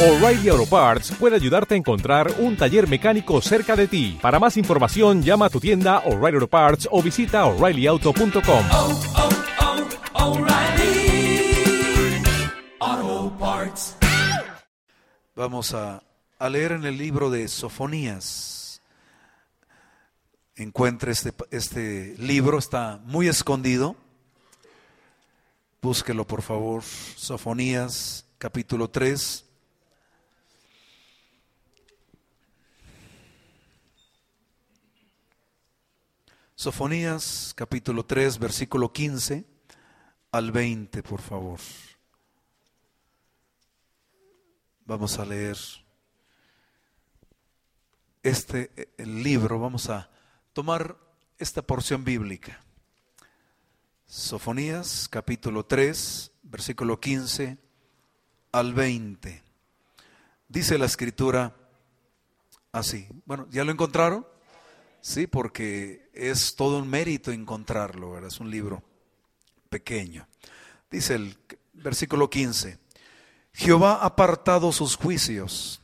O'Reilly Auto Parts puede ayudarte a encontrar un taller mecánico cerca de ti. Para más información, llama a tu tienda O'Reilly Auto Parts o visita oreillyauto.com. oh, oh, Parts. Vamos a, a leer en el libro de Sofonías. Encuentre este, este libro, está muy escondido. Búsquelo por favor. Sofonías, capítulo 3. Sofonías, capítulo 3, versículo 15 al 20, por favor. Vamos a leer este el libro, vamos a tomar esta porción bíblica. Sofonías capítulo 3, versículo 15 al 20. Dice la escritura así. Bueno, ¿ya lo encontraron? Sí, porque es todo un mérito encontrarlo, ¿verdad? Es un libro pequeño. Dice el versículo 15. Jehová ha apartado sus juicios,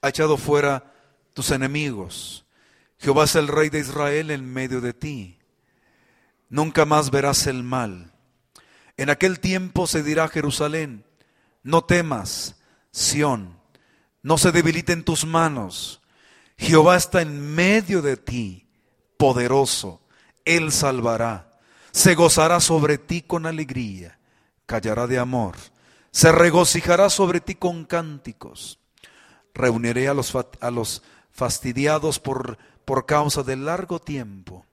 ha echado fuera tus enemigos. Jehová es el rey de Israel en medio de ti. Nunca más verás el mal. En aquel tiempo se dirá Jerusalén, no temas, Sión, no se debiliten tus manos. Jehová está en medio de ti, poderoso, Él salvará. Se gozará sobre ti con alegría, callará de amor se regocijará sobre ti con cánticos. Reuniré a los, a los fastidiados por, por causa del largo tiempo.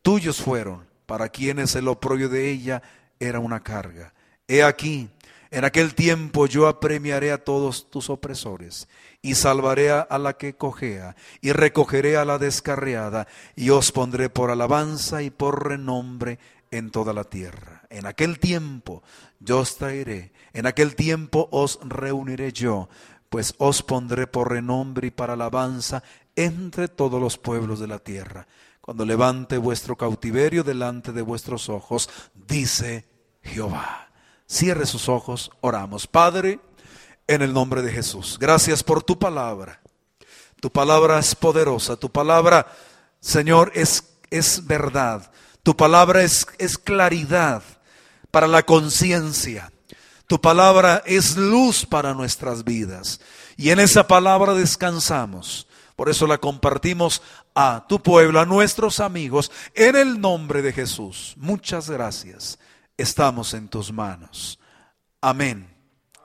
Tuyos fueron, para quienes el oprobio de ella era una carga. He aquí, en aquel tiempo yo apremiaré a todos tus opresores, y salvaré a la que cojea, y recogeré a la descarriada, y os pondré por alabanza y por renombre en toda la tierra. En aquel tiempo yo os traeré, en aquel tiempo os reuniré yo, pues os pondré por renombre y para alabanza entre todos los pueblos de la tierra. Cuando levante vuestro cautiverio delante de vuestros ojos, dice Jehová. Cierre sus ojos, oramos. Padre, en el nombre de Jesús, gracias por tu palabra. Tu palabra es poderosa, tu palabra, Señor, es, es verdad. Tu palabra es, es claridad para la conciencia. Tu palabra es luz para nuestras vidas. Y en esa palabra descansamos. Por eso la compartimos a tu pueblo, a nuestros amigos, en el nombre de Jesús. Muchas gracias. Estamos en tus manos. Amén.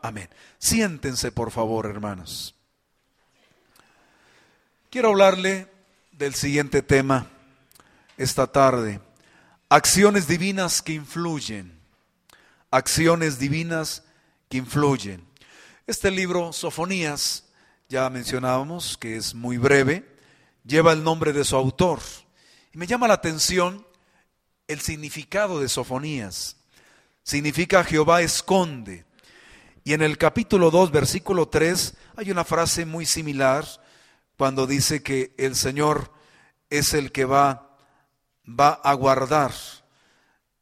Amén. Siéntense, por favor, hermanos. Quiero hablarle del siguiente tema esta tarde. Acciones divinas que influyen. Acciones divinas que influyen. Este libro, Sofonías, ya mencionábamos que es muy breve, lleva el nombre de su autor. Y me llama la atención el significado de Sofonías. Significa Jehová esconde. Y en el capítulo 2, versículo 3, hay una frase muy similar cuando dice que el Señor es el que va va a guardar,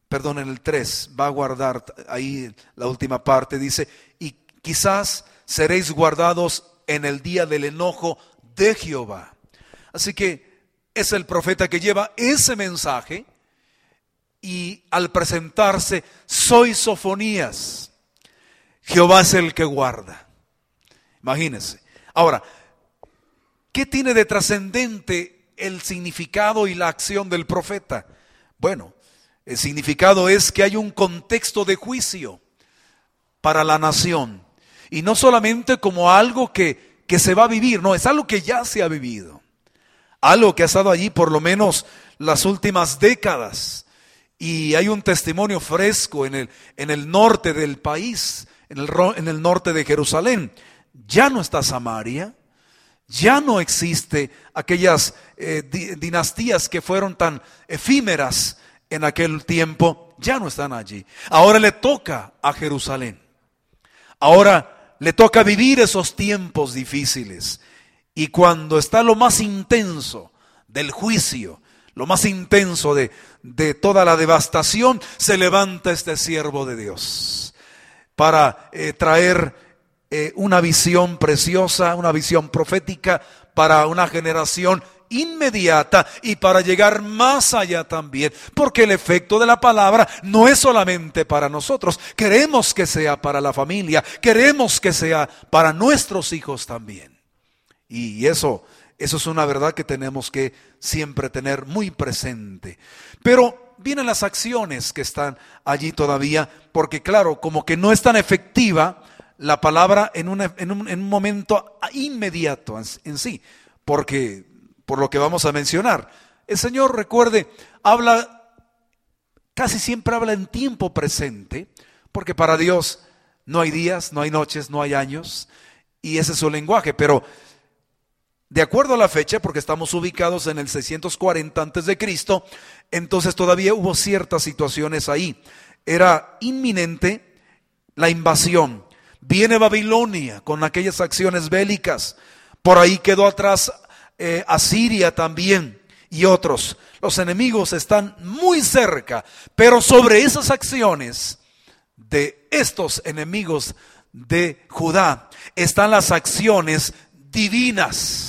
perdón, en el 3, va a guardar, ahí la última parte dice, y quizás seréis guardados en el día del enojo de Jehová. Así que es el profeta que lleva ese mensaje y al presentarse, soy Sofonías, Jehová es el que guarda. Imagínense. Ahora, ¿qué tiene de trascendente el significado y la acción del profeta? Bueno, el significado es que hay un contexto de juicio para la nación. Y no solamente como algo que, que se va a vivir, no, es algo que ya se ha vivido. Algo que ha estado allí por lo menos las últimas décadas. Y hay un testimonio fresco en el, en el norte del país, en el, norte de Jerusalén. Ya no está Samaria, ya no existe aquellas eh, dinastías que fueron tan efímeras en aquel tiempo, ya no están allí. Ahora le toca a Jerusalén. Ahora le toca vivir esos tiempos difíciles. Y cuando está lo más intenso del juicio, lo más intenso de, de toda la devastación, se levanta este siervo de Dios para eh, traer eh, una visión preciosa, una visión profética para una generación inmediata y para llegar más allá también, porque el efecto de la palabra no es solamente para nosotros, queremos que sea para la familia, queremos que sea para nuestros hijos también. Y eso, eso es una verdad que tenemos que siempre tener muy presente. Pero vienen las acciones que están allí todavía, porque claro, como que no es tan efectiva la palabra en, un, en un momento inmediato en sí, porque por lo que vamos a mencionar. El Señor, recuerde, habla, casi siempre habla en tiempo presente, porque para Dios no hay días, no hay noches, no hay años, y ese es su lenguaje, pero de acuerdo a la fecha, porque estamos ubicados en el 640 antes de Cristo, entonces todavía hubo ciertas situaciones ahí. Era inminente la invasión. Viene Babilonia con aquellas acciones bélicas. Por ahí quedó atrás eh, Asiria también y otros. Los enemigos están muy cerca, pero sobre esas acciones de estos enemigos de Judá están las acciones divinas.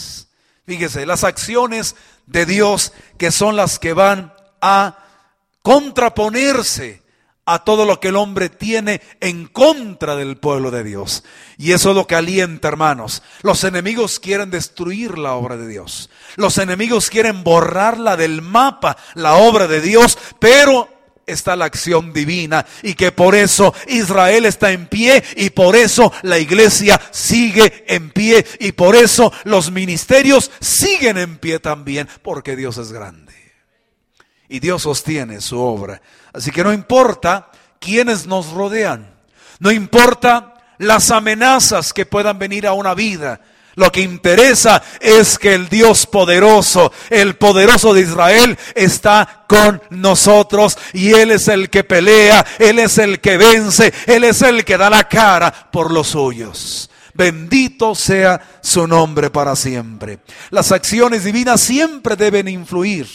Fíjese, las acciones de Dios que son las que van a contraponerse a todo lo que el hombre tiene en contra del pueblo de Dios. Y eso es lo que alienta, hermanos. Los enemigos quieren destruir la obra de Dios. Los enemigos quieren borrarla del mapa, la obra de Dios, pero está la acción divina y que por eso Israel está en pie y por eso la iglesia sigue en pie y por eso los ministerios siguen en pie también, porque Dios es grande. Y Dios sostiene su obra. Así que no importa quiénes nos rodean, no importa las amenazas que puedan venir a una vida. Lo que interesa es que el Dios poderoso, el poderoso de Israel, está con nosotros y Él es el que pelea, Él es el que vence, Él es el que da la cara por los suyos. Bendito sea su nombre para siempre. Las acciones divinas siempre deben influir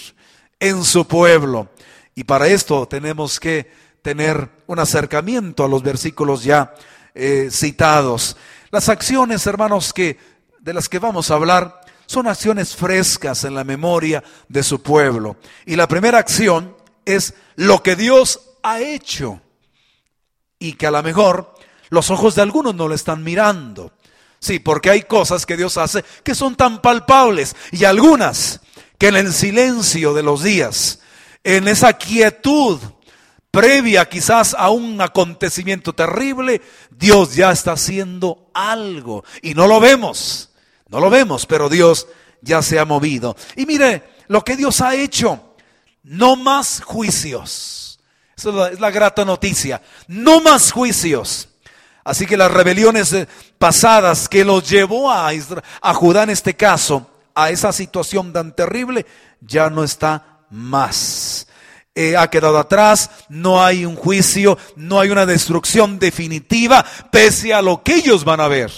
en su pueblo. Y para esto tenemos que tener un acercamiento a los versículos ya eh, citados. Las acciones, hermanos, que de las que vamos a hablar son acciones frescas en la memoria de su pueblo. Y la primera acción es lo que Dios ha hecho y que a lo mejor los ojos de algunos no le están mirando. Sí, porque hay cosas que Dios hace que son tan palpables y algunas que en el silencio de los días, en esa quietud previa quizás a un acontecimiento terrible, Dios ya está haciendo algo y no lo vemos, no lo vemos, pero Dios ya se ha movido. Y mire lo que Dios ha hecho, no más juicios. Esa es la, grata noticia, no más juicios. Así que las rebeliones pasadas que los llevó a, a Judá en este caso, a esa situación tan terrible, ya no está más. Eh, ha quedado atrás, no hay un juicio, no hay una destrucción definitiva, pese a lo que ellos van a ver.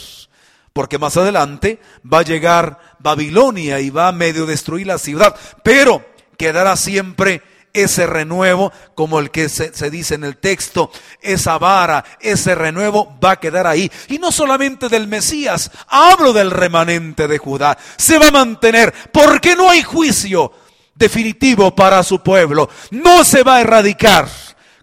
Porque más adelante va a llegar Babilonia y va a medio destruir la ciudad, pero quedará siempre ese renuevo, como el que se, dice en el texto, esa vara, ese renuevo va a quedar ahí. Y no solamente del Mesías, hablo del remanente de Judá. Se va a mantener porque no hay juicio definitivo para su pueblo. No se va a erradicar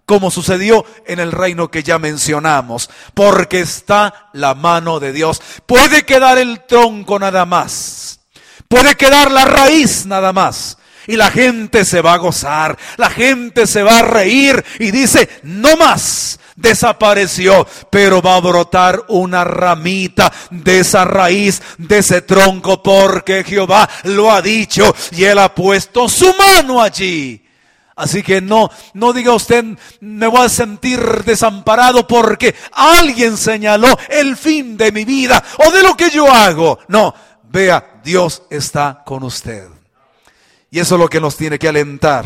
como sucedió en el reino que ya mencionamos, porque está la mano de Dios. Puede quedar el tronco nada más. Puede quedar la raíz nada más y la gente se va a gozar, la gente se va a reír y dice, no más, desapareció, pero va a brotar una ramita de esa raíz, de ese tronco, porque Jehová lo ha dicho y él ha puesto su mano allí. Así que no, no diga usted, me voy a sentir desamparado porque alguien señaló el fin de mi vida o de lo que yo hago. No, vea, Dios está con usted. Y eso es lo que nos tiene que alentar.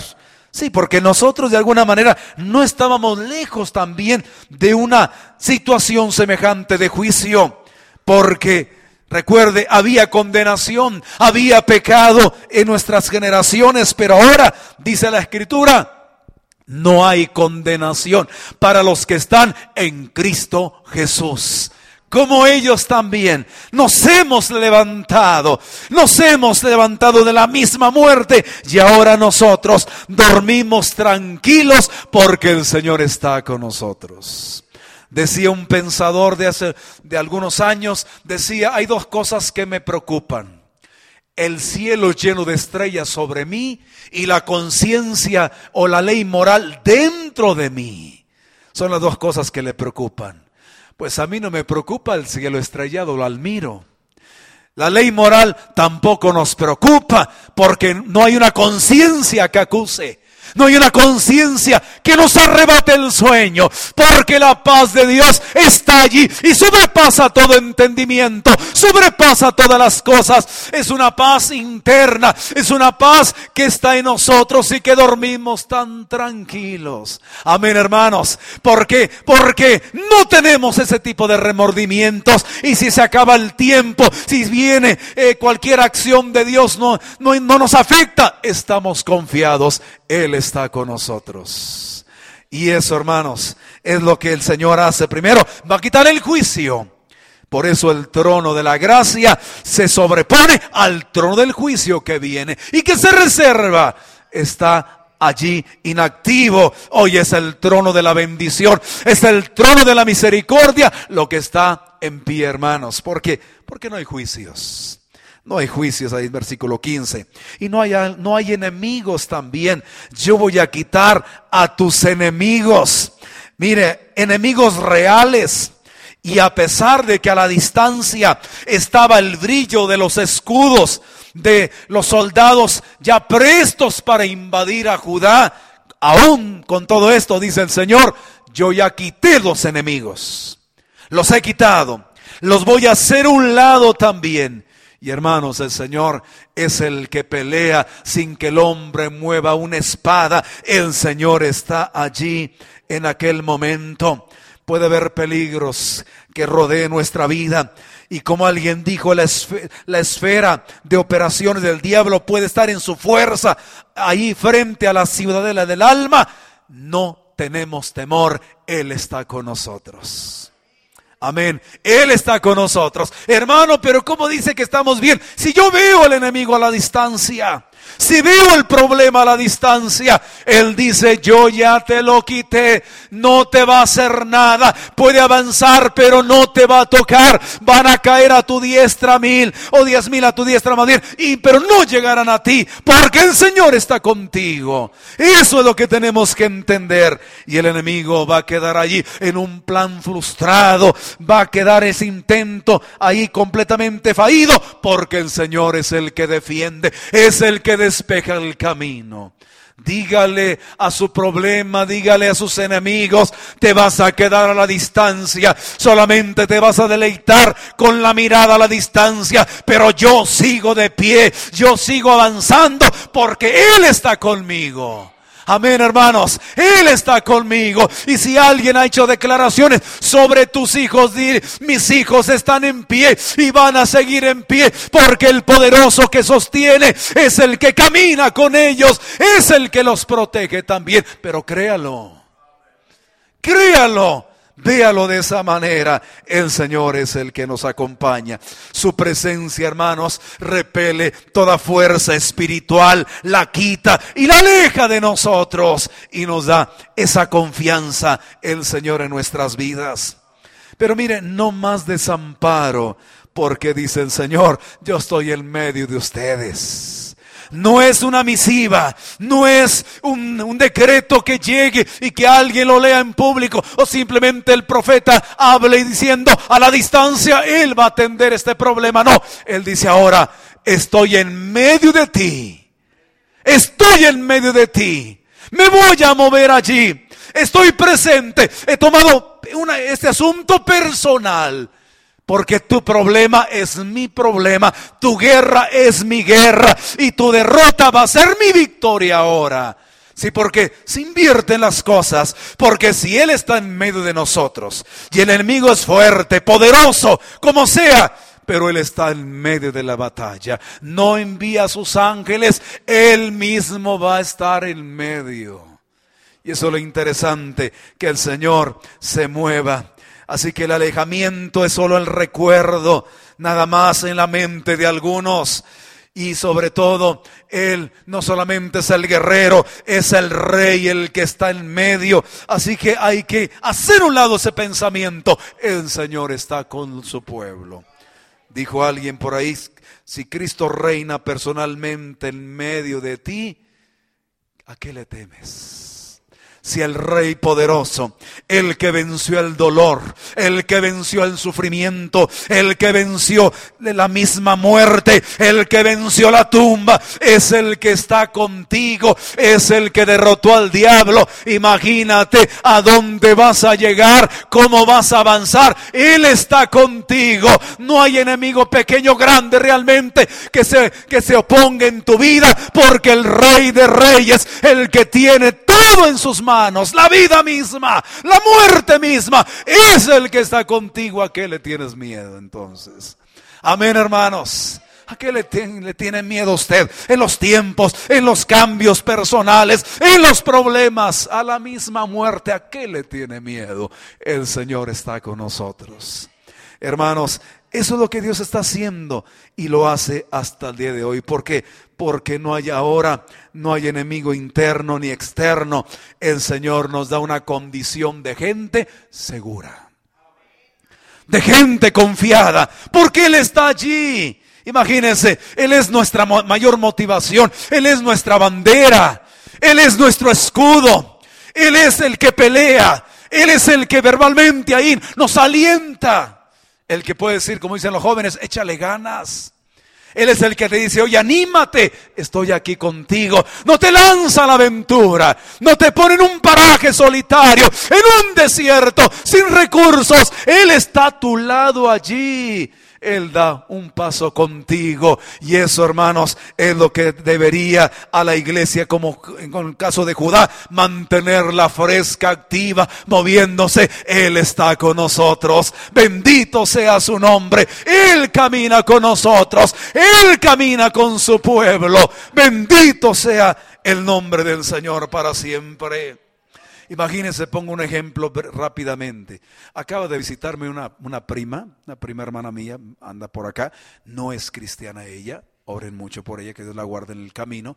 Sí, porque nosotros de alguna manera no estábamos lejos también de una situación semejante de juicio. Porque, recuerde, había condenación, había pecado en nuestras generaciones, pero ahora, dice la Escritura, no hay condenación para los que están en Cristo Jesús. como ellos también nos hemos levantado, nos hemos levantado de la misma muerte y ahora nosotros dormimos tranquilos porque el Señor está con nosotros. Decía un pensador de hace de algunos años, decía, hay dos cosas que me preocupan. El cielo lleno de estrellas sobre mí y la conciencia o la ley moral dentro de mí. Son las dos cosas que le preocupan. Pues a mí no me preocupa el cielo estrellado, lo admiro. La ley moral tampoco nos preocupa porque no hay una conciencia que acuse. No hay una conciencia que nos arrebate el sueño, porque la paz de Dios está allí y sobrepasa todo entendimiento, sobrepasa todas las cosas. Es una paz interna, es una paz que está en nosotros y que dormimos tan tranquilos. Amén, hermanos. ¿Por qué? Porque no tenemos ese tipo de remordimientos y si se acaba el tiempo, si viene eh, cualquier acción de Dios no, no, no nos afecta, estamos confiados. Él está con nosotros. Y eso, hermanos, es lo que el Señor hace. Primero, va a quitar el juicio. Por eso el trono de la gracia se sobrepone al trono del juicio que viene y que se reserva. Está allí inactivo. Hoy es el trono de la bendición, es el trono de la misericordia, lo que está en pie, hermanos. ¿Por qué? Porque no hay juicios. No hay juicios ahí versículo 15. Y no hay, no hay enemigos también. Yo voy a quitar a tus enemigos. Mire, enemigos reales. Y a pesar de que a la distancia estaba el brillo de los escudos de los soldados ya prestos para invadir a Judá, aún con todo esto, dice el Señor, yo ya quité los enemigos. Los he quitado. Los voy a hacer un lado también. Y hermanos, el Señor es el que pelea sin que el hombre mueva una espada. El Señor está allí en aquel momento. Puede haber peligros que rodeen nuestra vida. Y como alguien dijo, la, esfera, de operaciones del diablo puede estar en su fuerza ahí frente a la ciudadela del alma. No tenemos temor, Él está con nosotros. Amén. Él está con nosotros. Hermano, pero ¿cómo dice que estamos bien? Si yo veo al enemigo a la distancia, si veo el problema a la distancia, Él dice, yo ya te lo quité, no te va a hacer nada, puede avanzar, pero no te va a tocar, van a caer a tu diestra mil o diez mil a tu diestra más y, pero no llegarán a ti, porque el Señor está contigo. Eso es lo que tenemos que entender. Y el enemigo va a quedar allí en un plan frustrado, va a quedar ese intento ahí completamente fallido, porque el Señor es el que defiende, es el que despeja el camino. Dígale a su problema, dígale a sus enemigos, te vas a quedar a la distancia, solamente te vas a deleitar con la mirada a la distancia, pero yo sigo de pie, yo sigo avanzando porque Él está conmigo. Amén, hermanos. Él está conmigo. Y si alguien ha hecho declaraciones sobre tus hijos, dir, mis hijos están en pie y van a seguir en pie, porque el poderoso que sostiene es el que camina con ellos, es el que los protege también. Pero créalo. Créalo. Véalo de esa manera. El Señor es el que nos acompaña. Su presencia, hermanos, repele toda fuerza espiritual, la quita y la aleja de nosotros y nos da esa confianza el Señor en nuestras vidas. Pero mire, no más desamparo, porque dice el Señor, yo estoy en medio de ustedes. No es una misiva, no es un, decreto que llegue y que alguien lo lea en público o simplemente el profeta hable diciendo a la distancia, él va a atender este problema. No, él dice ahora, estoy en medio de ti, estoy en medio de ti, me voy a mover allí, estoy presente, he tomado este asunto personal porque tu problema es mi problema, tu guerra es mi guerra y tu derrota va a ser mi victoria ahora. Sí, porque se invierten las cosas, porque si Él está en medio de nosotros y el enemigo es fuerte, poderoso, como sea, pero Él está en medio de la batalla, no envía a sus ángeles, Él mismo va a estar en medio. Y eso es lo interesante, que el Señor se mueva Así que el alejamiento es solo el recuerdo, nada más en la mente de algunos. Y sobre todo, Él no solamente es el guerrero, es el rey el que está en medio. Así que hay que hacer un lado ese pensamiento. El Señor está con su pueblo. Dijo alguien por ahí, si Cristo reina personalmente en medio de ti, ¿a qué le temes? Si el Rey poderoso, el que venció el dolor, el que venció el sufrimiento, el que venció la misma muerte, el que venció la tumba, es el que está contigo, es el que derrotó al diablo. Imagínate a dónde vas a llegar, cómo vas a avanzar. Él está contigo. No hay enemigo pequeño, grande realmente que se, que se oponga en tu vida, porque el Rey de Reyes, el que tiene todo en sus manos, la vida misma, la muerte misma, es el que está contigo. ¿A qué le tienes miedo entonces? Amén, hermanos. ¿A qué le, tiene, le tiene miedo usted? En los tiempos, en los cambios personales, en los problemas, a la misma muerte. ¿A qué le tiene miedo? El Señor está con nosotros. Hermanos, eso es lo que Dios está haciendo y lo hace hasta el día de hoy. ¿Por qué? Porque no hay ahora, no hay enemigo interno ni externo. El Señor nos da una condición de gente segura. De gente confiada. Porque Él está allí. Imagínense, Él es nuestra mayor motivación. Él es nuestra bandera. Él es nuestro escudo. Él es el que pelea. Él es el que verbalmente ahí nos alienta. El que puede decir, como dicen los jóvenes, échale ganas. Él es el que te dice, oye, anímate, estoy aquí contigo. No te lanza a la aventura, no te pone en un paraje solitario, en un desierto, sin recursos. Él está a tu lado allí. Él da un paso contigo. Y eso, hermanos, es lo que debería a la iglesia, como en el caso de Judá, mantenerla fresca, activa, moviéndose. Él está con nosotros. Bendito sea su nombre. Él camina con nosotros. Él camina con su pueblo. Bendito sea el nombre del Señor para siempre. Imagínense, pongo un ejemplo rápidamente. Acaba de visitarme una, una prima, una prima hermana mía, anda por acá, no es cristiana ella, oren mucho por ella, que Dios la guarde en el camino.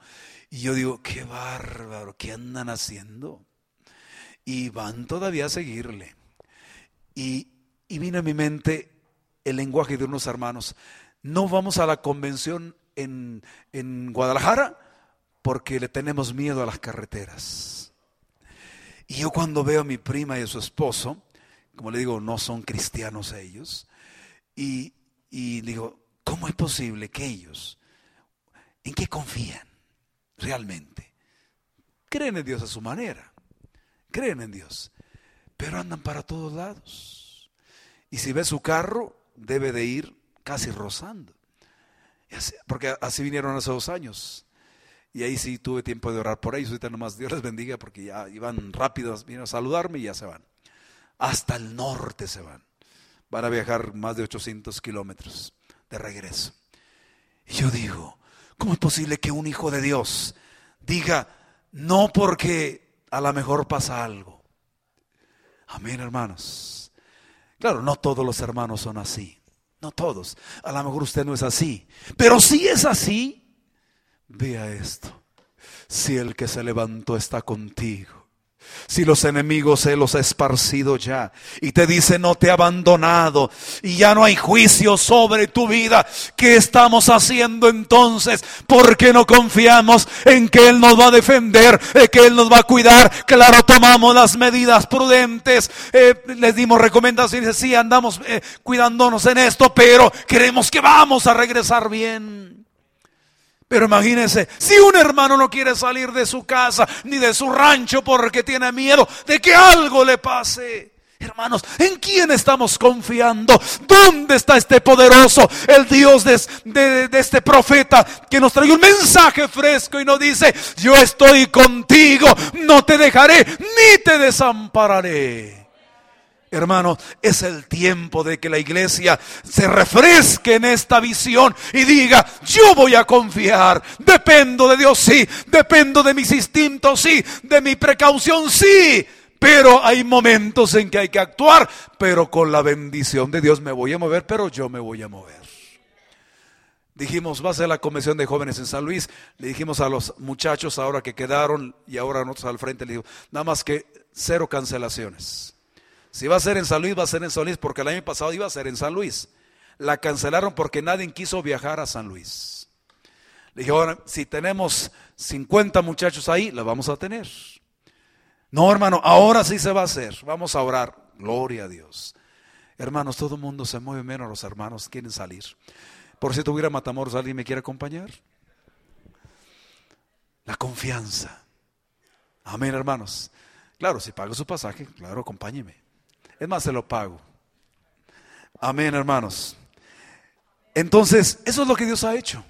Y yo digo, qué bárbaro, ¿qué andan haciendo? Y van todavía a seguirle. Y, y vino a mi mente el lenguaje de unos hermanos. No vamos a la convención en, en Guadalajara porque le tenemos miedo a las carreteras. Y yo cuando veo a mi prima y a su esposo, como le digo, no son cristianos ellos, y, y digo, ¿cómo es posible que ellos, en qué confían realmente? Creen en Dios a su manera, creen en Dios, pero andan para todos lados. Y si ve su carro, debe de ir casi rozando. Porque así vinieron hace dos años. Y ahí sí tuve tiempo de orar por ellos. Ahorita nomás Dios les bendiga porque ya iban rápidos, vienen a saludarme y ya se van. Hasta el norte se van. Van a viajar más de 800 kilómetros de regreso. Y yo digo, ¿cómo es posible que un hijo de Dios diga, no porque a lo mejor pasa algo? Amén, hermanos. Claro, no todos los hermanos son así. No todos. A lo mejor usted no es así. Pero si es así, Vea esto. Si el que se levantó está contigo, si los enemigos se los ha esparcido ya y te dice no te he abandonado y ya no hay juicio sobre tu vida, ¿qué estamos haciendo entonces? ¿Por qué no confiamos en que Él nos va a defender, en que Él nos va a cuidar? Claro, tomamos las medidas prudentes, eh, les dimos recomendaciones, sí, andamos eh, cuidándonos en esto, pero creemos que vamos a regresar bien. Pero imagínense, si un hermano no quiere salir de su casa ni de su rancho porque tiene miedo de que algo le pase. Hermanos, ¿en quién estamos confiando? ¿Dónde está este poderoso, el Dios de, de, este profeta que nos trae un mensaje fresco y nos dice, yo estoy contigo, no te dejaré ni te desampararé? Hermanos, es el tiempo de que la iglesia se refresque en esta visión y diga, yo voy a confiar, dependo de Dios, sí, dependo de mis instintos, sí, de mi precaución, sí, Pero hay momentos en que hay que actuar, pero con la bendición de Dios me voy a mover, pero yo me voy a mover. Dijimos, va a ser la convención de jóvenes en San Luis. Le dijimos a los muchachos ahora que quedaron y ahora nosotros al frente, le digo, nada más que cero cancelaciones. Si va a ser en San Luis, va a ser en San Luis, porque el año pasado iba a ser en San Luis. La cancelaron porque nadie quiso viajar a San Luis. Le dije, ahora, si tenemos 50 muchachos ahí, la vamos a tener. No, hermano, ahora sí se va a hacer. Vamos a orar. Gloria a Dios. Hermanos, todo el mundo se mueve menos los hermanos quieren salir. Por si tuviera Matamoros, ¿alguien me quiere acompañar? La confianza. Amén, hermanos. Claro, si pago su pasaje, claro, acompáñeme. Es más, se lo pago. Amén, hermanos. Entonces, eso es lo que Dios ha hecho.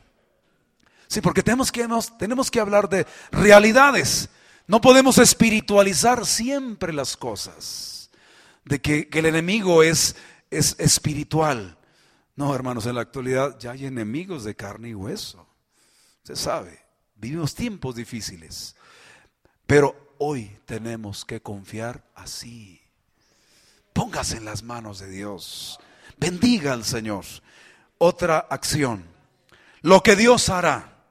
Sí, porque tenemos que, tenemos que hablar de realidades. No podemos espiritualizar siempre las cosas. De que, el enemigo es, es espiritual. No, hermanos, en la actualidad ya hay enemigos de carne y hueso. Se sabe, vivimos tiempos difíciles. Pero hoy tenemos que confiar así. Póngase en las manos de Dios. Bendiga al Señor. Otra acción. Lo que Dios hará,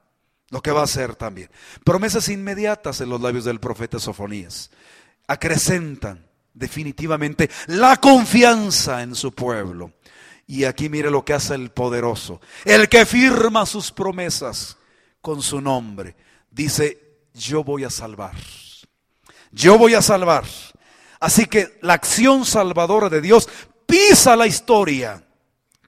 lo que va a hacer también. Promesas inmediatas en los labios del profeta Sofonías. Acrecentan definitivamente la confianza en su pueblo. Y aquí mire lo que hace el poderoso. El que firma sus promesas con su nombre. Dice, yo voy a salvar. Yo voy a salvar. Así que la acción salvadora de Dios pisa la historia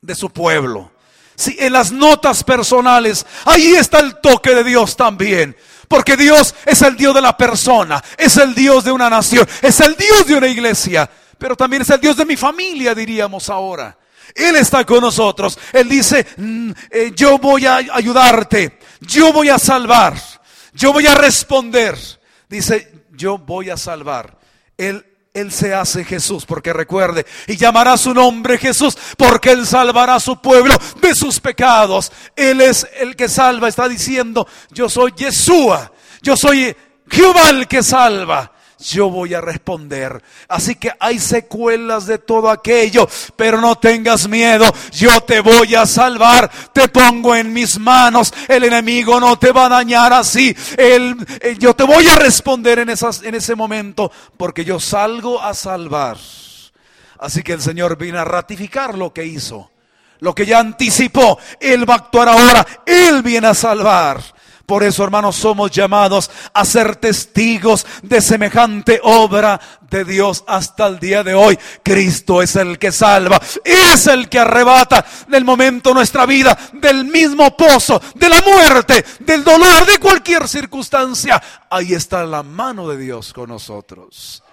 de su pueblo. Sí, en las notas personales, ahí está el toque de Dios también. Porque Dios es el Dios de la persona, es el Dios de una nación, es el Dios de una iglesia, pero también es el Dios de mi familia, diríamos ahora. Él está con nosotros. Él dice, mm, eh, yo voy a ayudarte, yo voy a salvar, yo voy a responder. Dice, yo voy a salvar. Él él se hace Jesús, porque recuerde, y llamará su nombre Jesús, porque Él salvará a su pueblo de sus pecados. Él es el que salva, está diciendo, yo soy Yeshua, yo soy Jehová el que salva yo voy a responder. Así que hay secuelas de todo aquello, pero no tengas miedo, yo te voy a salvar, te pongo en mis manos, el enemigo no te va a dañar así, eh, yo te voy a responder en, en ese momento, porque yo salgo a salvar. Así que el Señor viene a ratificar lo que hizo, lo que ya anticipó, Él va a actuar ahora, Él viene a salvar. Por eso, hermanos, somos llamados a ser testigos de semejante obra de Dios hasta el día de hoy. Cristo es el que salva, es el que arrebata del momento nuestra vida, del mismo pozo, de la muerte, del dolor, de cualquier circunstancia. Ahí está la mano de Dios con nosotros.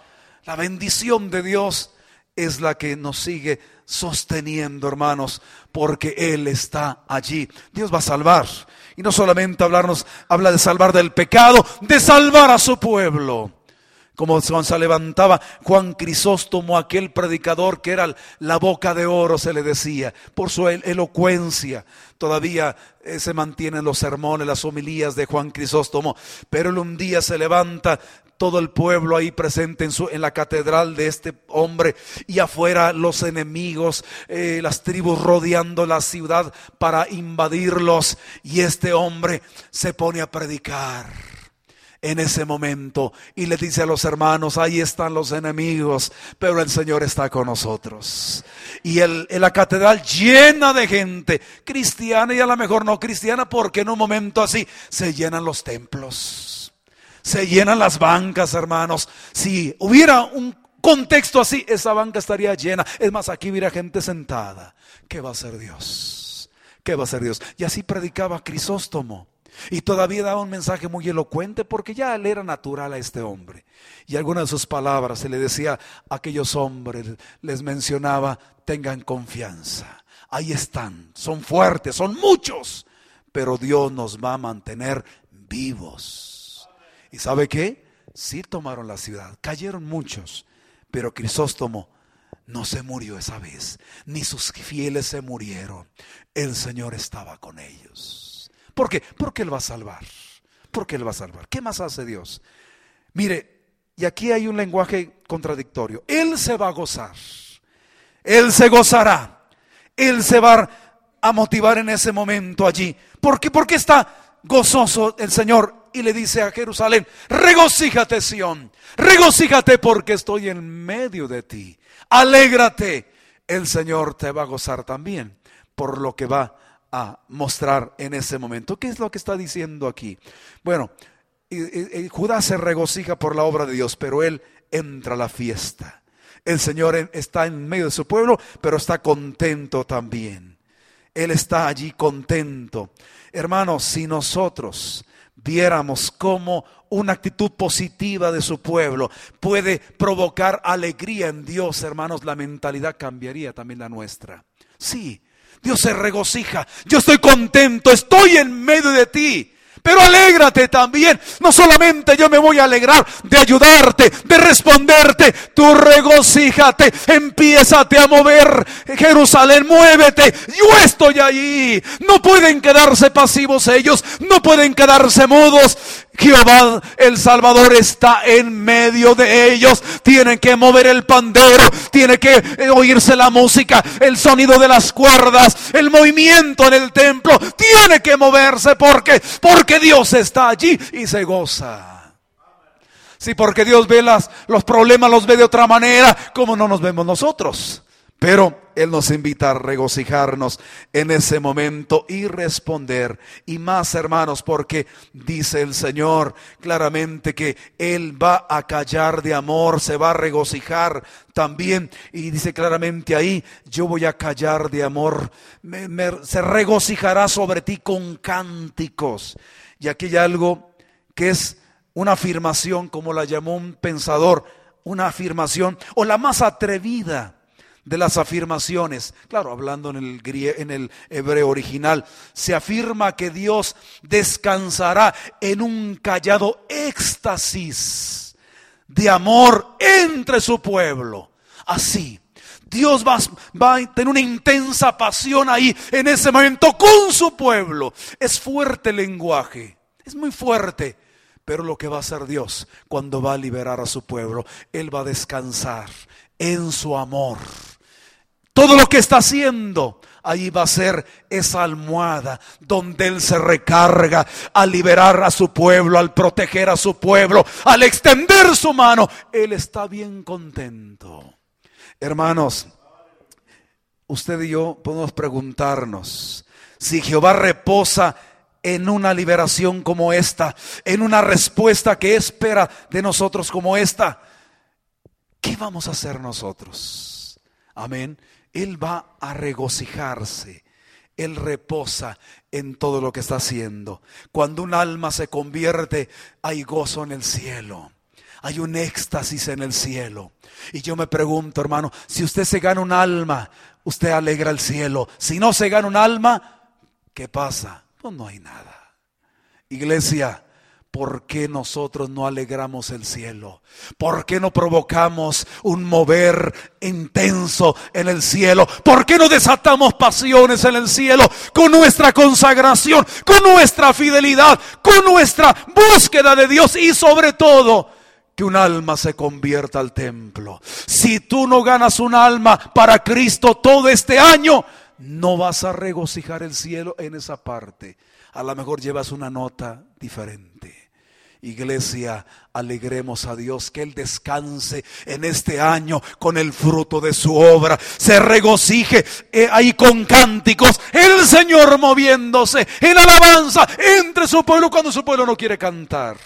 La bendición de Dios es la que nos sigue sosteniendo, hermanos, porque Él está allí. Dios va a salvar. Y no solamente hablarnos, habla de salvar del pecado, de salvar a su pueblo. Como se levantaba Juan Crisóstomo, aquel predicador que era la boca de oro, se le decía, por su elocuencia. Todavía eh, se mantienen los sermones, las homilías de Juan Crisóstomo. Pero él un día se levanta todo el pueblo ahí presente en, su, en la catedral de este hombre y afuera los enemigos, eh, las tribus rodeando la ciudad para invadirlos y este hombre se pone a predicar en ese momento y le dice a los hermanos, ahí están los enemigos, pero el Señor está con nosotros. Y el, en la catedral llena de gente, cristiana y a lo mejor no cristiana, porque en un momento así se llenan los templos se llenan las bancas, hermanos. Si hubiera un contexto así, esa banca estaría llena. Es más, aquí hubiera gente sentada. ¿Qué va a hacer Dios? ¿Qué va a hacer Dios? Y así predicaba Crisóstomo. Y todavía daba un mensaje muy elocuente porque ya le era natural a este hombre. Y algunas de sus palabras se le decía a aquellos hombres, les mencionaba, tengan confianza. Ahí están, son fuertes, son muchos, pero Dios nos va a mantener vivos. ¿Y sabe qué? Sí tomaron la ciudad, cayeron muchos, pero Crisóstomo no se murió esa vez, ni sus fieles se murieron. El Señor estaba con ellos. ¿Por qué? Porque Él va a salvar. Porque Él va a salvar. ¿Qué más hace Dios? Mire, Y aquí hay un lenguaje contradictorio. Él se va a gozar. Él se gozará. Él se va a motivar en ese momento allí. ¿Por qué? Porque está gozoso el Señor y le dice a Jerusalén, regocíjate Sión, regocíjate porque estoy en medio de ti. Alégrate, el Señor te va a gozar también por lo que va a mostrar en ese momento. ¿Qué es lo que está diciendo aquí? Bueno, Judá se regocija por la obra de Dios, pero él entra a la fiesta. El Señor está en medio de su pueblo, pero está contento también. Él está allí contento. Hermanos, si nosotros viéramos cómo una actitud positiva de su pueblo puede provocar alegría en Dios, hermanos, la mentalidad cambiaría también la nuestra. Sí, Dios se regocija. Yo estoy contento, estoy en medio de ti. Pero alégrate también. No solamente yo me voy a alegrar de ayudarte, de responderte. Tú regocíjate, empiézate a mover. Jerusalén, muévete. Yo estoy allí. No pueden quedarse pasivos ellos. No pueden quedarse mudos. Jehová el Salvador está en medio de ellos. Tienen que mover el pandero, tiene que eh, oírse la música, el sonido de las cuerdas, el movimiento en el templo. Tiene que moverse porque porque Dios está allí y se goza. Sí, porque Dios ve las, los problemas, los ve de otra manera, como no nos vemos nosotros. Pero Él nos invita a regocijarnos en ese momento y responder. Y más, hermanos, porque dice el Señor claramente que Él va a callar de amor, se va a regocijar también. Y dice claramente ahí, yo voy a callar de amor. se regocijará sobre ti con cánticos. Y aquí hay algo que es una afirmación, como la llamó un pensador, una afirmación, o la más atrevida de las afirmaciones. Claro, hablando en el, hebreo original, se afirma que Dios descansará en un callado éxtasis de amor entre su pueblo. Así. Dios va, va, a tener una intensa pasión ahí en ese momento con su pueblo. Es fuerte el lenguaje, es muy fuerte. Pero lo que va a hacer Dios cuando va a liberar a su pueblo, Él va a descansar en su amor todo lo que está haciendo, ahí va a ser esa almohada donde Él se recarga al liberar a su pueblo, al proteger a su pueblo, al extender su mano. Él está bien contento. Hermanos, usted y yo podemos preguntarnos si Jehová reposa en una liberación como esta, en una respuesta que espera de nosotros como esta, ¿qué vamos a hacer nosotros? Amén. Él va a regocijarse. Él reposa en todo lo que está haciendo. Cuando un alma se convierte, hay gozo en el cielo. Hay un éxtasis en el cielo. Y yo me pregunto, hermano, si usted se gana un alma, usted alegra el cielo. Si no se gana un alma, ¿qué pasa? Pues no hay nada. Iglesia, ¿por qué nosotros no alegramos el cielo? ¿Por qué no provocamos un mover intenso en el cielo? ¿Por qué no desatamos pasiones en el cielo con nuestra consagración, con nuestra fidelidad, con nuestra búsqueda de Dios y sobre todo que un alma se convierta al templo? Si tú no ganas un alma para Cristo todo este año, no vas a regocijar el cielo en esa parte. A lo mejor llevas una nota diferente. Iglesia, alegremos a Dios que Él descanse en este año con el fruto de su obra. Se regocije eh, ahí con cánticos. El Señor moviéndose en alabanza entre su pueblo cuando su pueblo no quiere cantar.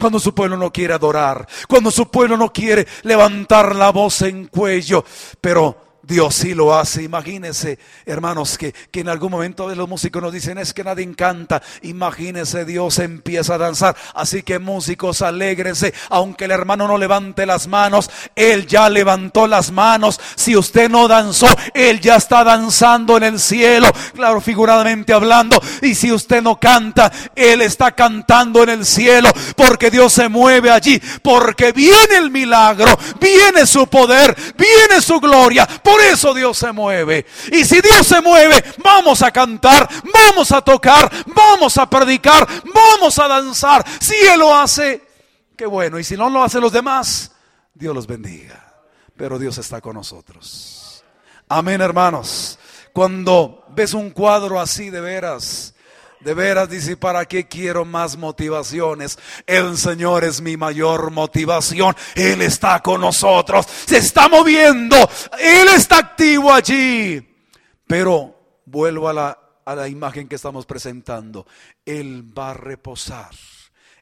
Cuando su pueblo no quiere adorar. Cuando su pueblo no quiere levantar la voz en cuello. Pero Dios sí lo hace. Imagínense, hermanos, que, que, en algún momento los músicos nos dicen es que nadie encanta. Imagínense, Dios empieza a danzar. Así que músicos, alégrense. Aunque el hermano no levante las manos, Él ya levantó las manos. Si usted no danzó, Él ya está danzando en el cielo. Claro, figuradamente hablando. Y si usted no canta, Él está cantando en el cielo. Porque Dios se mueve allí. Porque viene el milagro, viene su poder, viene su gloria. Eso Dios se mueve. Y si Dios se mueve, vamos a cantar, vamos a tocar, vamos a predicar, vamos a danzar. Si Él lo hace, qué bueno. Y si no lo hacen los demás, Dios los bendiga. Pero Dios está con nosotros. Amén, hermanos. Cuando ves un cuadro así de veras, de veras dice, ¿para qué quiero más motivaciones? El Señor es mi mayor motivación. Él está con nosotros. Se está moviendo. Él está activo allí. Pero vuelvo a la, a la imagen que estamos presentando. Él va a reposar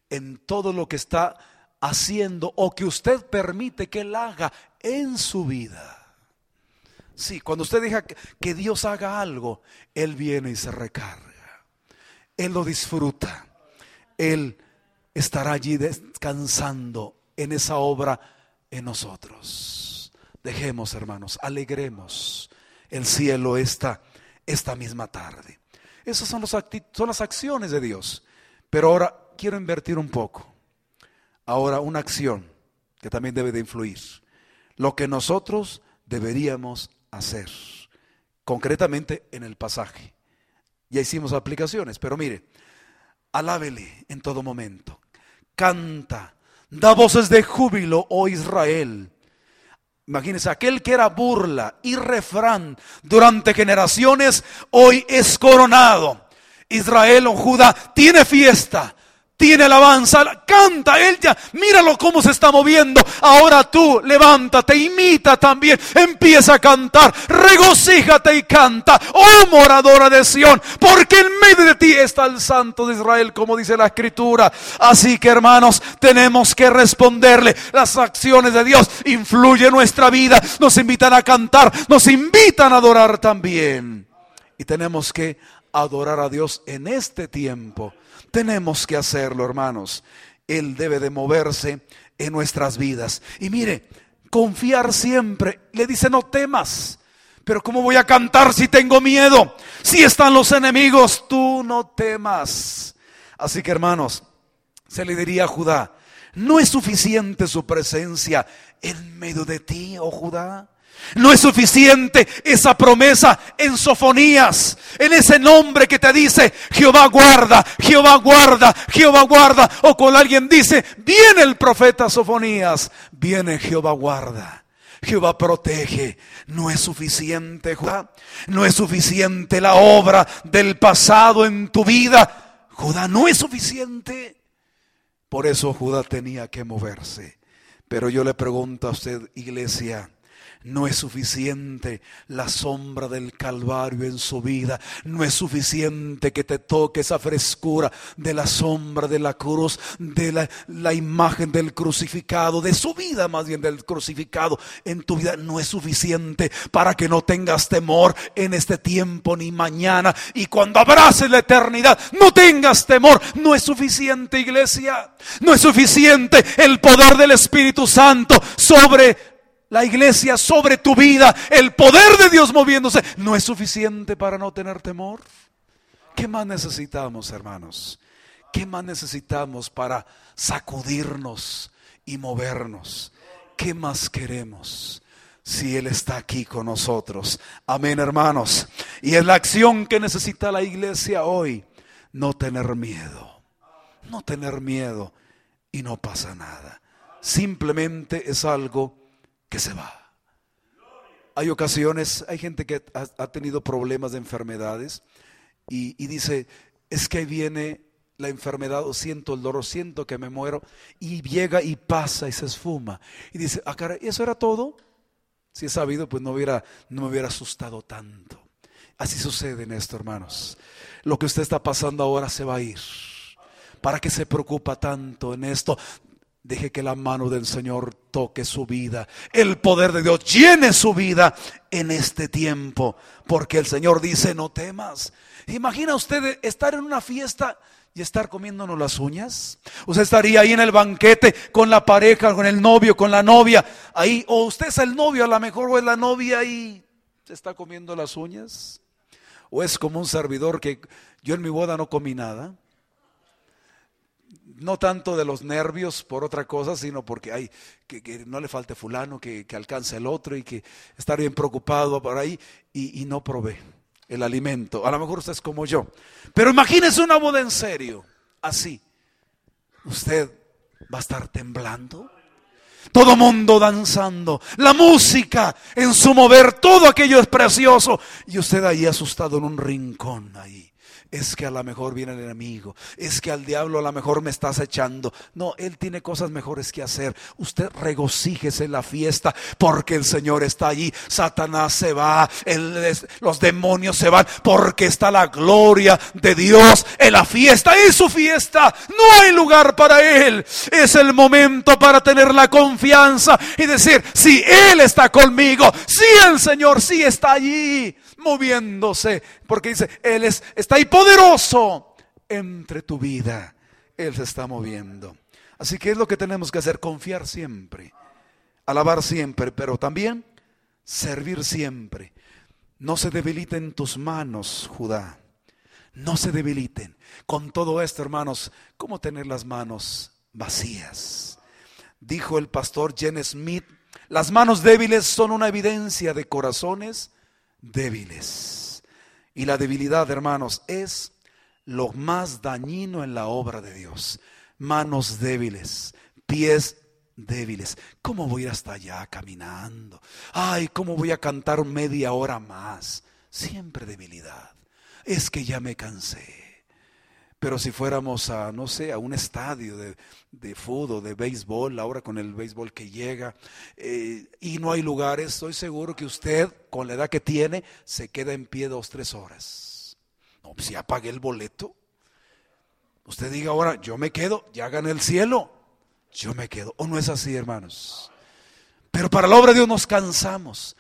en todo lo que está haciendo o que usted permite que Él haga en su vida. Sí, cuando usted deja que Dios haga algo, Él viene y se recarga. Él lo disfruta. Él estará allí descansando en esa obra en nosotros. Dejemos, hermanos, alegremos el cielo esta, esta misma tarde. Esas son, son las acciones de Dios. Pero ahora quiero invertir un poco. Ahora una acción que también debe de influir. Lo que nosotros deberíamos hacer, concretamente en el pasaje. Ya hicimos aplicaciones, pero mire, alábele en todo momento. Canta, da voces de júbilo, oh Israel. Imagínense, aquel que era burla y refrán durante generaciones, hoy es coronado. Israel o Judá tiene fiesta, tiene alabanza, canta él ya, míralo cómo se está moviendo. Ahora tú levántate, imita también, empieza a cantar, regocíjate y canta, oh moradora de Sión, porque en medio de ti está el Santo de Israel, como dice la Escritura. Así que hermanos, tenemos que responderle. Las acciones de Dios influyen en nuestra vida, nos invitan a cantar, nos invitan a adorar también. Y tenemos que adorar a Dios en este tiempo tenemos que hacerlo, hermanos. Él debe de moverse en nuestras vidas. Y mire, confiar siempre. Le dice, no temas. Pero ¿cómo voy a cantar si tengo miedo? Si están los enemigos, tú no temas. Así que hermanos, se le diría a Judá, no es suficiente su presencia en medio de ti, oh Judá. No es suficiente esa promesa en Sofonías, en ese nombre que te dice Jehová guarda, Jehová guarda, Jehová guarda. O cuando alguien dice, viene el profeta Sofonías, viene Jehová guarda. Jehová protege. No es suficiente, Judá. No es suficiente la obra del pasado en tu vida. Judá no es suficiente. Por eso Judá tenía que moverse. Pero yo le pregunto a usted, iglesia, no es suficiente la sombra del Calvario en su vida. No es suficiente que te toque esa frescura de la sombra de la cruz, de la, imagen del crucificado, de su vida más bien del crucificado en tu vida. No es suficiente para que no tengas temor en este tiempo ni mañana. Y cuando abraces la eternidad, no tengas temor. No es suficiente, iglesia. No es suficiente el poder del Espíritu Santo sobre la iglesia sobre tu vida, el poder de Dios moviéndose, ¿no es suficiente para no tener temor? ¿Qué más necesitamos, hermanos? ¿Qué más necesitamos para sacudirnos y movernos? ¿Qué más queremos? Si Él está aquí con nosotros. Amén, hermanos. Y es la acción que necesita la iglesia hoy. No tener miedo. No tener miedo. Y no pasa nada. Simplemente es algo se va. Hay ocasiones, hay gente que ha, tenido problemas de enfermedades y, dice, es que viene la enfermedad o siento el dolor, siento que me muero y llega y pasa y se esfuma. Y dice, ah, cara, ¿y eso era todo? Si he sabido, pues no, hubiera, no me hubiera asustado tanto. Así sucede en esto, hermanos. Lo que usted está pasando ahora se va a ir. ¿Para qué se preocupa tanto en esto? Deje que la mano del Señor toque su vida. El poder de Dios llene su vida en este tiempo. Porque el Señor dice, no temas. Imagina usted estar en una fiesta y estar comiéndonos las uñas. Usted estaría ahí en el banquete con la pareja, con el novio, con la novia. Ahí, o usted es el novio a lo mejor, o es la novia y se está comiendo las uñas. O es como un servidor que yo en mi boda no comí nada no tanto de los nervios por otra cosa, sino porque hay que, no le falte fulano, que, alcance el otro y que estar bien preocupado por ahí y, no probé el alimento. A lo mejor usted es como yo. Pero imagínese una boda en serio, así. Usted va a estar temblando. Todo mundo danzando, la música en su mover, todo aquello es precioso. Y usted ahí asustado en un rincón ahí es que a lo mejor viene el enemigo, es que al diablo a lo mejor me estás echando. No, él tiene cosas mejores que hacer. Usted regocíjese en la fiesta porque el Señor está allí. Satanás se va, los demonios se van porque está la gloria de Dios en la fiesta. Es su fiesta, no hay lugar para él. Es el momento para tener la confianza y decir, si Él está conmigo, si el Señor sí está allí moviéndose, porque dice, Él es, está ahí poderoso entre tu vida. Él se está moviendo. Así que es lo que tenemos que hacer, confiar siempre, alabar siempre, pero también servir siempre. No se debiliten tus manos, Judá. No se debiliten. Con todo esto, hermanos, ¿cómo tener las manos vacías? Dijo el pastor Jen Smith, las manos débiles son una evidencia de corazones débiles. Y la debilidad, hermanos, es lo más dañino en la obra de Dios. Manos débiles, pies débiles. ¿Cómo voy hasta allá caminando? Ay, ¿cómo voy a cantar media hora más? Siempre debilidad. Es que ya me cansé. Pero si fuéramos a, no sé, a un estadio de, de fútbol, de béisbol, ahora con el béisbol que llega, eh, y no hay lugares, estoy seguro que usted, con la edad que tiene, se queda en pie dos, tres horas. No, pues ya pagué el boleto. Usted diga ahora, yo me quedo, ya gané el cielo, yo me quedo. ¿O no es así, hermanos? Pero para la obra de Dios nos cansamos.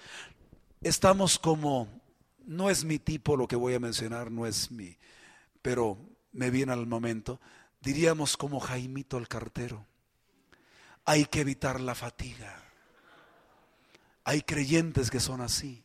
Estamos como, no es mi tipo lo que voy a mencionar, no es mi, pero me viene al momento, diríamos como Jaimito el cartero, hay que evitar la fatiga. Hay creyentes que son así.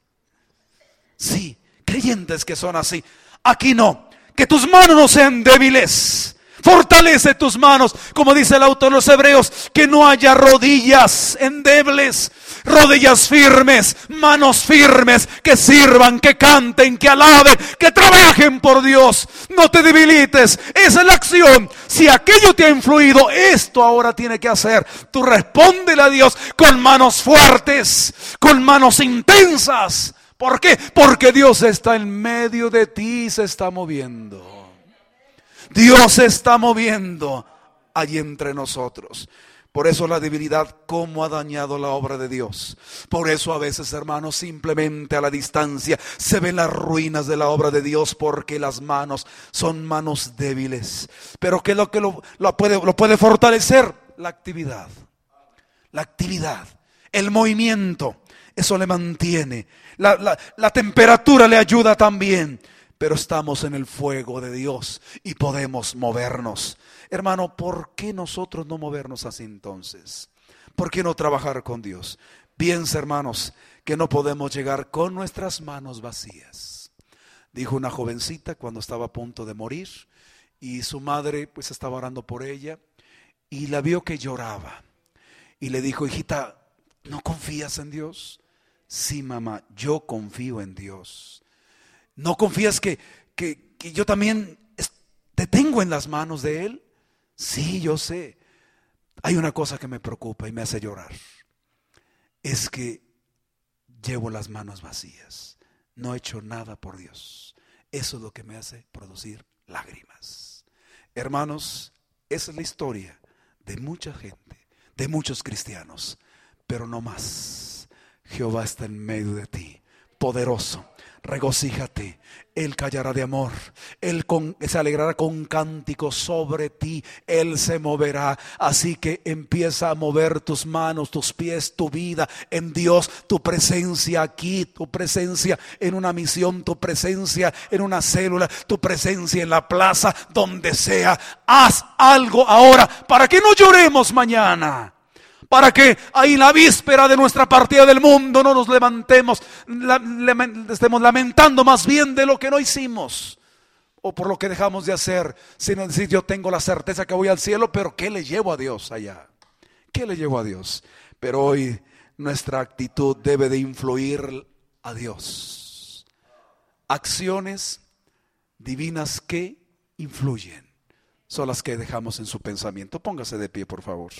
Sí, creyentes que son así. Aquí no. Que tus manos no sean débiles. Fortalece tus manos, como dice el autor de los Hebreos, que no haya rodillas endebles, rodillas firmes, manos firmes, que sirvan, que canten, que alaben, que trabajen por Dios. No te debilites, esa es la acción. Si aquello te ha influido, esto ahora tiene que hacer. Tú respóndele a Dios con manos fuertes, con manos intensas. ¿Por qué? Porque Dios está en medio de ti y se está moviendo. Dios se está moviendo allí entre nosotros. Por eso la debilidad, cómo ha dañado la obra de Dios. Por eso a veces, hermanos, simplemente a la distancia se ven las ruinas de la obra de Dios porque las manos son manos débiles. Pero ¿qué es lo que lo, puede, fortalecer? La actividad. La actividad. El movimiento. Eso le mantiene. La temperatura le ayuda también pero estamos en el fuego de Dios y podemos movernos. Hermano, ¿por qué nosotros no movernos así entonces? ¿Por qué no trabajar con Dios? Piensa, hermanos, que no podemos llegar con nuestras manos vacías. Dijo una jovencita cuando estaba a punto de morir y su madre pues estaba orando por ella y la vio que lloraba y le dijo, hijita, ¿no confías en Dios? Sí, mamá, yo confío en Dios. ¿No confías que, que, yo también te tengo en las manos de Él? Sí, yo sé. Hay una cosa que me preocupa y me hace llorar. Es que llevo las manos vacías. No he hecho nada por Dios. Eso es lo que me hace producir lágrimas. Hermanos, esa es la historia de mucha gente, de muchos cristianos, pero no más. Jehová está en medio de ti, poderoso regocíjate. Él callará de amor. Él se alegrará con cánticos sobre ti. Él se moverá. Así que empieza a mover tus manos, tus pies, tu vida en Dios, tu presencia aquí, tu presencia en una misión, tu presencia en una célula, tu presencia en la plaza, donde sea. Haz algo ahora para que no lloremos mañana para que ahí la víspera de nuestra partida del mundo no nos levantemos, estemos lamentando más bien de lo que no hicimos o por lo que dejamos de hacer, sino decir yo tengo la certeza que voy al cielo, pero ¿qué le llevo a Dios allá? ¿Qué le llevo a Dios? Pero hoy nuestra actitud debe de influir a Dios. Acciones divinas que influyen son las que dejamos en su pensamiento. Póngase de pie, por favor.